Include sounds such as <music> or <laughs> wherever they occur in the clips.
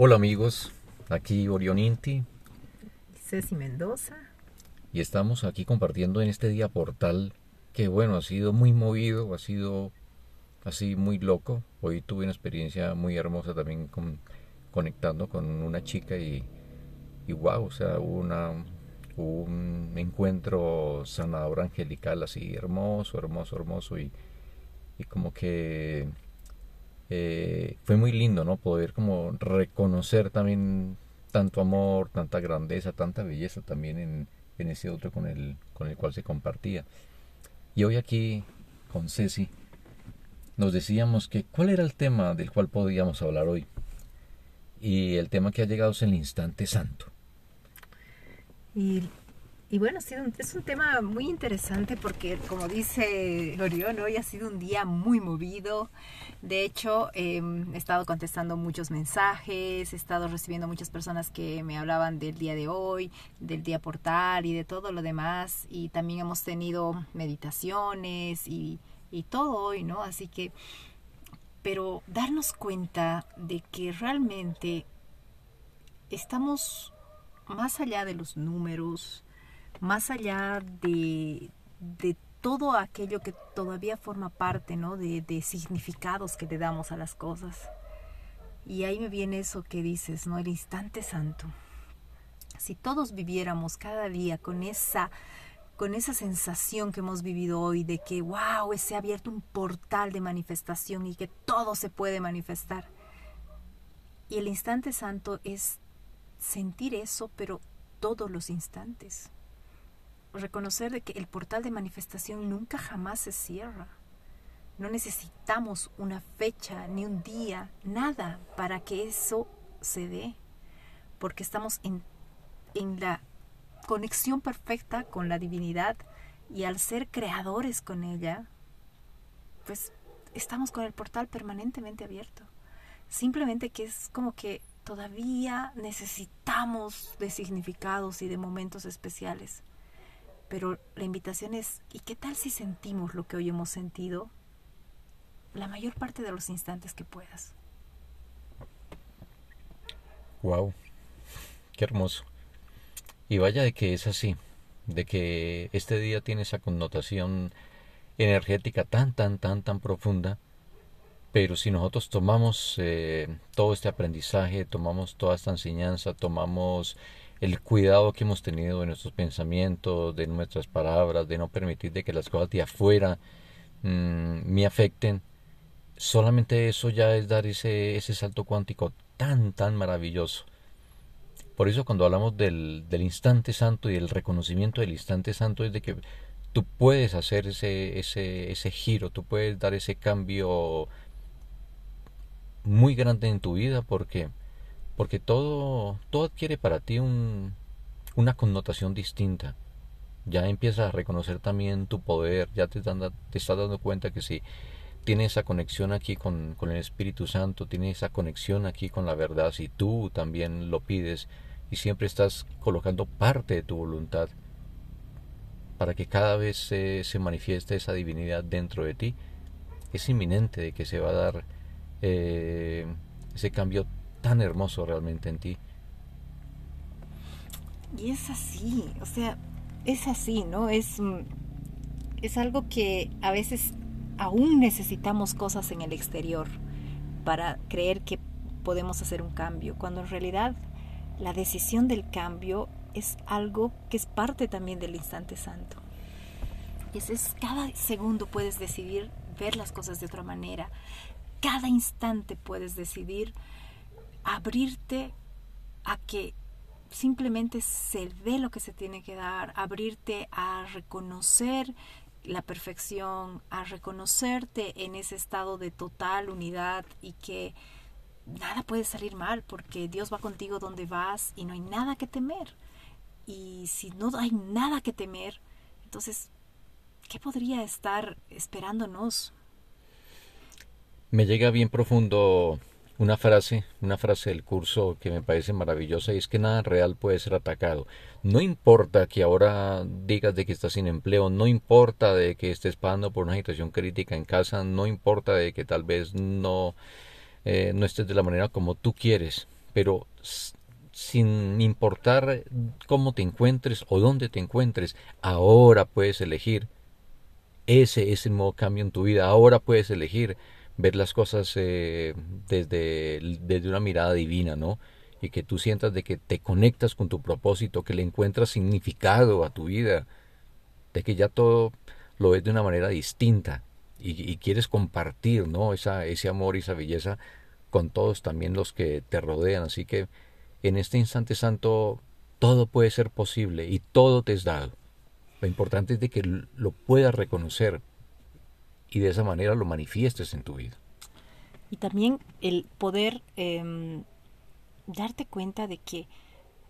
Hola amigos, aquí Orión Inti Ceci Mendoza. y estamos aquí compartiendo en este día portal que bueno, ha sido muy movido, ha sido así muy loco. Hoy tuve una experiencia muy hermosa también con- conectando con una chica y, y wow, o sea, hubo una, un encuentro sanador angelical así hermoso, hermoso, hermoso y, y como que eh, fue muy lindo, ¿no? Poder como reconocer también tanto amor, tanta grandeza, tanta belleza también en, en ese otro con el, con el cual se compartía. Y hoy aquí con Ceci nos decíamos que cuál era el tema del cual podíamos hablar hoy. Y el tema que ha llegado es el instante santo. Y, y bueno, ha sido es un tema muy interesante porque, como dice Orión, hoy ha sido un día muy movido. De hecho, eh, he estado contestando muchos mensajes, he estado recibiendo muchas personas que me hablaban del día de hoy, del día portal y de todo lo demás. Y también hemos tenido meditaciones y, y todo hoy, ¿no? Así que, pero darnos cuenta de que realmente estamos más allá de los números, más allá de, de todo aquello que todavía forma parte, ¿no? De, de significados que le damos a las cosas. Y ahí me viene eso que dices, ¿no? El instante santo. Si todos viviéramos cada día con esa con esa sensación que hemos vivido hoy de que, wow, se ha abierto un portal de manifestación y que todo se puede manifestar. Y el instante santo es sentir eso, pero todos los instantes. Reconocer de que el portal de manifestación nunca jamás se cierra. No necesitamos una fecha, ni un día, nada para que eso se dé. Porque estamos en, en la conexión perfecta con la divinidad y al ser creadores con ella, pues estamos con el portal permanentemente abierto. Simplemente que es como que todavía necesitamos de significados y de momentos especiales. Pero la invitación es, ¿y qué tal si sentimos lo que hoy hemos sentido la mayor parte de los instantes que puedas? Wow, qué hermoso. Y vaya de que es así, de que este día tiene esa connotación energética tan, tan, tan, tan profunda. Pero si nosotros tomamos eh, todo este aprendizaje, tomamos toda esta enseñanza, tomamos el cuidado que hemos tenido de nuestros pensamientos, de nuestras palabras, de no permitir de que las cosas de afuera mm, me afecten, solamente eso ya es dar ese, ese salto cuántico tan, tan maravilloso. Por eso cuando hablamos del, del instante santo y el reconocimiento del instante santo es de que tú puedes hacer ese, ese, ese giro, tú puedes dar ese cambio muy grande en tu vida porque, porque todo, todo adquiere para ti un, una connotación distinta. Ya empiezas a reconocer también tu poder, ya te, dan- te estás dando cuenta que si tienes esa conexión aquí con, con el Espíritu Santo, tienes esa conexión aquí con la verdad, si tú también lo pides y siempre estás colocando parte de tu voluntad para que cada vez se, se manifieste esa divinidad dentro de ti, es inminente de que se va a dar eh, ese cambio tan hermoso realmente en ti. Y es así, o sea, es así, ¿no? Es, mm, es algo que a veces aún necesitamos cosas en el exterior para creer que podemos hacer un cambio, cuando en realidad la decisión del cambio es algo que es parte también del instante santo. Ese es cada segundo puedes decidir ver las cosas de otra manera. Cada instante puedes decidir abrirte a que simplemente se dé lo que se tiene que dar, abrirte a reconocer la perfección, a reconocerte en ese estado de total unidad y que nada puede salir mal porque Dios va contigo donde vas y no hay nada que temer. Y si no hay nada que temer, entonces, ¿qué podría estar esperándonos? Me llega bien profundo una frase, una frase del curso que me parece maravillosa y es que nada real puede ser atacado. No importa que ahora digas de que estás sin empleo, no importa de que estés pasando por una situación crítica en casa, no importa de que tal vez no, eh, no estés de la manera como tú quieres. pero sin importar cómo te encuentres o dónde te encuentres, ahora puedes elegir. Ese es el nuevo cambio en tu vida. Ahora puedes elegir ver las cosas eh, desde, desde una mirada divina, ¿no? Y que tú sientas de que te conectas con tu propósito, que le encuentras significado a tu vida, de que ya todo lo ves de una manera distinta y, quieres compartir, ¿no? Esa, ese amor y esa belleza con todos también los que te rodean. Así que en este instante santo todo puede ser posible y todo te es dado. Lo importante es de que lo puedas reconocer y de esa manera lo manifiestes en tu vida. Y también el poder em, darte cuenta de que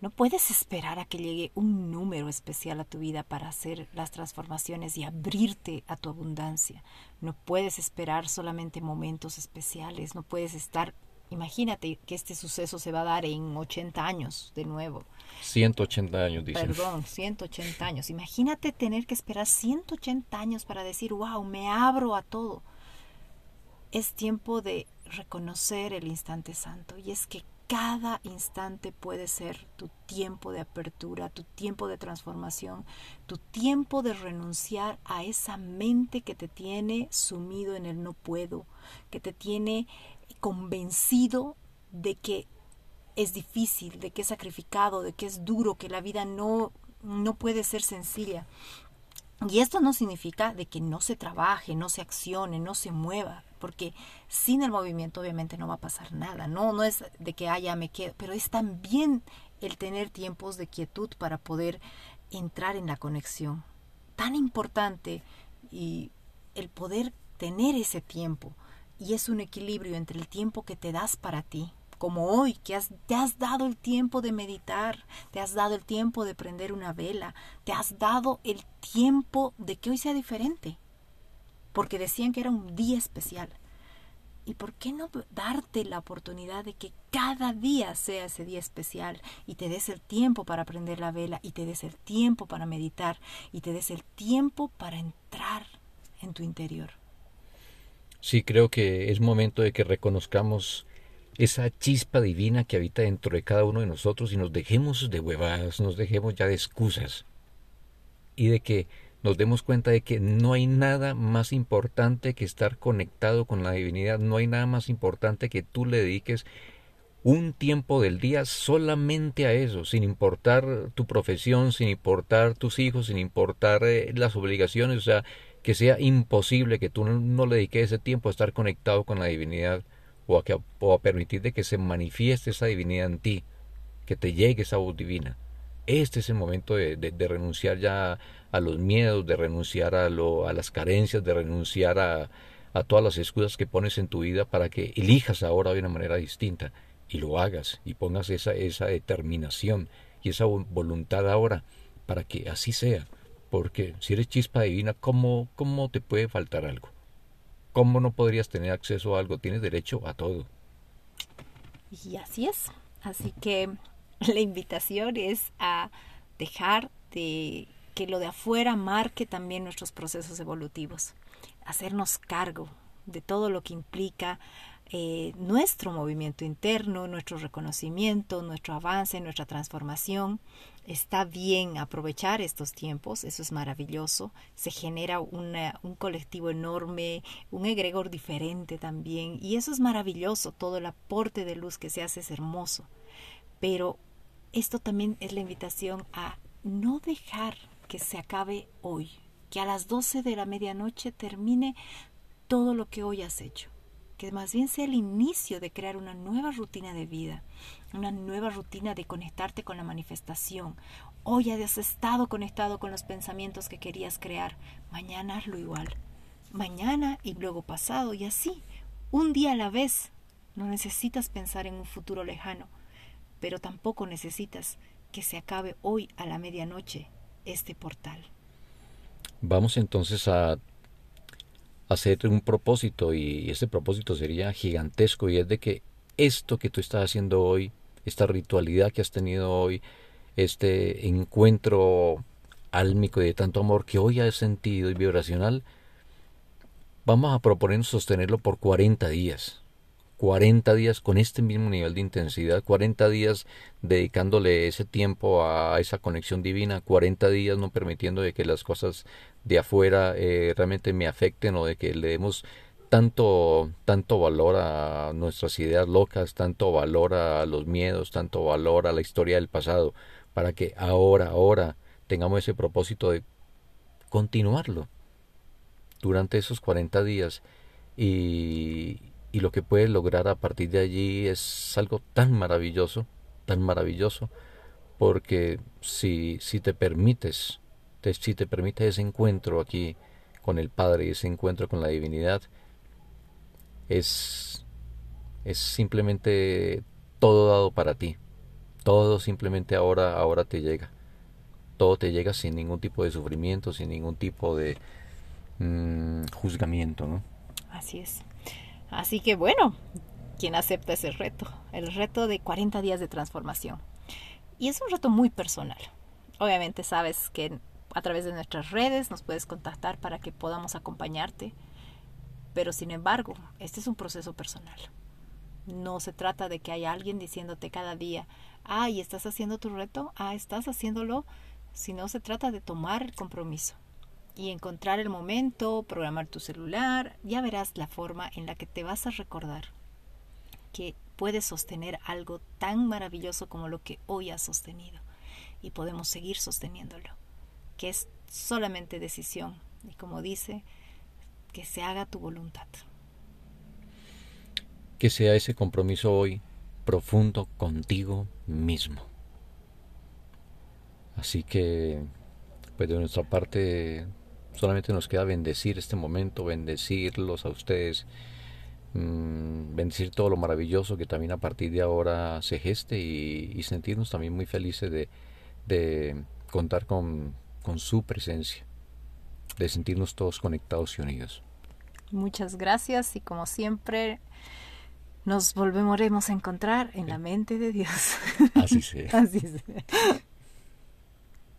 no puedes esperar a que llegue un número especial a tu vida para hacer las transformaciones y abrirte a tu abundancia. No puedes esperar solamente momentos especiales, no puedes estar Imagínate que este suceso se va a dar en 80 años de nuevo. 180 años, dicen. Perdón, 180 años. Imagínate tener que esperar 180 años para decir, wow, me abro a todo. Es tiempo de reconocer el instante santo y es que cada instante puede ser tu tiempo de apertura, tu tiempo de transformación, tu tiempo de renunciar a esa mente que te tiene sumido en el no puedo, que te tiene convencido de que es difícil, de que es sacrificado, de que es duro, que la vida no, no puede ser sencilla. Y esto no significa de que no se trabaje, no se accione, no se mueva, porque sin el movimiento obviamente no va a pasar nada. No, no es de que haya me quedo, pero es también el tener tiempos de quietud para poder entrar en la conexión. Tan importante y el poder tener ese tiempo y es un equilibrio entre el tiempo que te das para ti, como hoy, que has, te has dado el tiempo de meditar, te has dado el tiempo de prender una vela, te has dado el tiempo de que hoy sea diferente, porque decían que era un día especial. ¿Y por qué no darte la oportunidad de que cada día sea ese día especial y te des el tiempo para prender la vela y te des el tiempo para meditar y te des el tiempo para entrar en tu interior? Sí, creo que es momento de que reconozcamos esa chispa divina que habita dentro de cada uno de nosotros y nos dejemos de huevadas, nos dejemos ya de excusas. Y de que nos demos cuenta de que no hay nada más importante que estar conectado con la divinidad, no hay nada más importante que tú le dediques un tiempo del día solamente a eso, sin importar tu profesión, sin importar tus hijos, sin importar eh, las obligaciones, o sea, que sea imposible que tú no, le dediques ese tiempo a estar conectado con la divinidad o a, que, a permitir de que se manifieste esa divinidad en ti, que te llegue esa voz divina. Este es el momento de, renunciar ya a los miedos, de renunciar a, lo, a las carencias, de renunciar a, a todas las excusas que pones en tu vida para que elijas ahora de una manera distinta y lo hagas y pongas esa, esa determinación y esa voluntad ahora para que así sea. Porque si eres chispa divina, ¿cómo, ¿cómo te puede faltar algo? ¿Cómo no podrías tener acceso a algo? Tienes derecho a todo. Y así es. Así que <laughs> la invitación es a dejar de que lo de afuera marque también nuestros procesos evolutivos. Hacernos cargo de todo lo que implica eh, nuestro movimiento interno, nuestro reconocimiento, nuestro avance, nuestra transformación. Está bien aprovechar estos tiempos, eso es maravilloso. Se genera un colectivo enorme, un egregor diferente también, y eso es maravilloso. Todo el aporte de luz que se hace es hermoso. Pero esto también es la invitación a no dejar que se acabe hoy, que a las 12 de la medianoche termine todo lo que hoy has hecho que más bien sea el inicio de crear una nueva rutina de vida, una nueva rutina de conectarte con la manifestación. Hoy has estado conectado con los pensamientos que querías crear, mañana hazlo igual. Mañana y luego pasado y así, un día a la vez. No necesitas pensar en un futuro lejano, pero tampoco necesitas que se acabe hoy a la medianoche este portal. Vamos entonces a hacer un propósito y ese propósito sería gigantesco y es de que esto que tú estás haciendo hoy, esta ritualidad que has tenido hoy, este encuentro álmico y de tanto amor que hoy has sentido y vibracional, vamos a proponer sostenerlo por 40 días. 40 días con este mismo nivel de intensidad, 40 días dedicándole ese tiempo a esa conexión divina, 40 días no permitiendo de que las cosas de afuera eh, realmente me afecten o de que le demos tanto, tanto valor a nuestras ideas locas, tanto valor a los miedos, tanto valor a la historia del pasado, para que ahora, ahora tengamos ese propósito de continuarlo durante esos 40 días y, y lo que puedes lograr a partir de allí es algo tan maravilloso, tan maravilloso, porque si, si te permites, si te permites ese encuentro aquí con el Padre y ese encuentro con la divinidad, es, es simplemente todo dado para ti. Todo simplemente ahora, ahora te llega. Todo te llega sin ningún tipo de sufrimiento, sin ningún tipo de mm, juzgamiento, ¿no? Así es. Así que bueno, quien acepta ese reto, el reto de 40 días de transformación. Y es un reto muy personal. Obviamente sabes que a través de nuestras redes nos puedes contactar para que podamos acompañarte, pero sin embargo, este es un proceso personal. No se trata de que haya alguien diciéndote cada día, ay, estás haciendo tu reto, ah, estás haciéndolo, sino se trata de tomar el compromiso y encontrar el momento, programar tu celular, ya verás la forma en la que te vas a recordar que puedes sostener algo tan maravilloso como lo que hoy has sostenido y podemos seguir sosteniéndolo, que es solamente decisión y como dice, que se haga tu voluntad. Que sea ese compromiso hoy profundo contigo mismo. Así que, pues de nuestra parte, Solamente nos queda bendecir este momento, bendecirlos a ustedes, mm, bendecir todo lo maravilloso que también a partir de ahora se geste y, sentirnos también muy felices de, contar con, con su presencia, de sentirnos todos conectados y unidos. Muchas gracias y como siempre nos volveremos a encontrar en la mente de Dios. Así sea. <laughs> Así sea.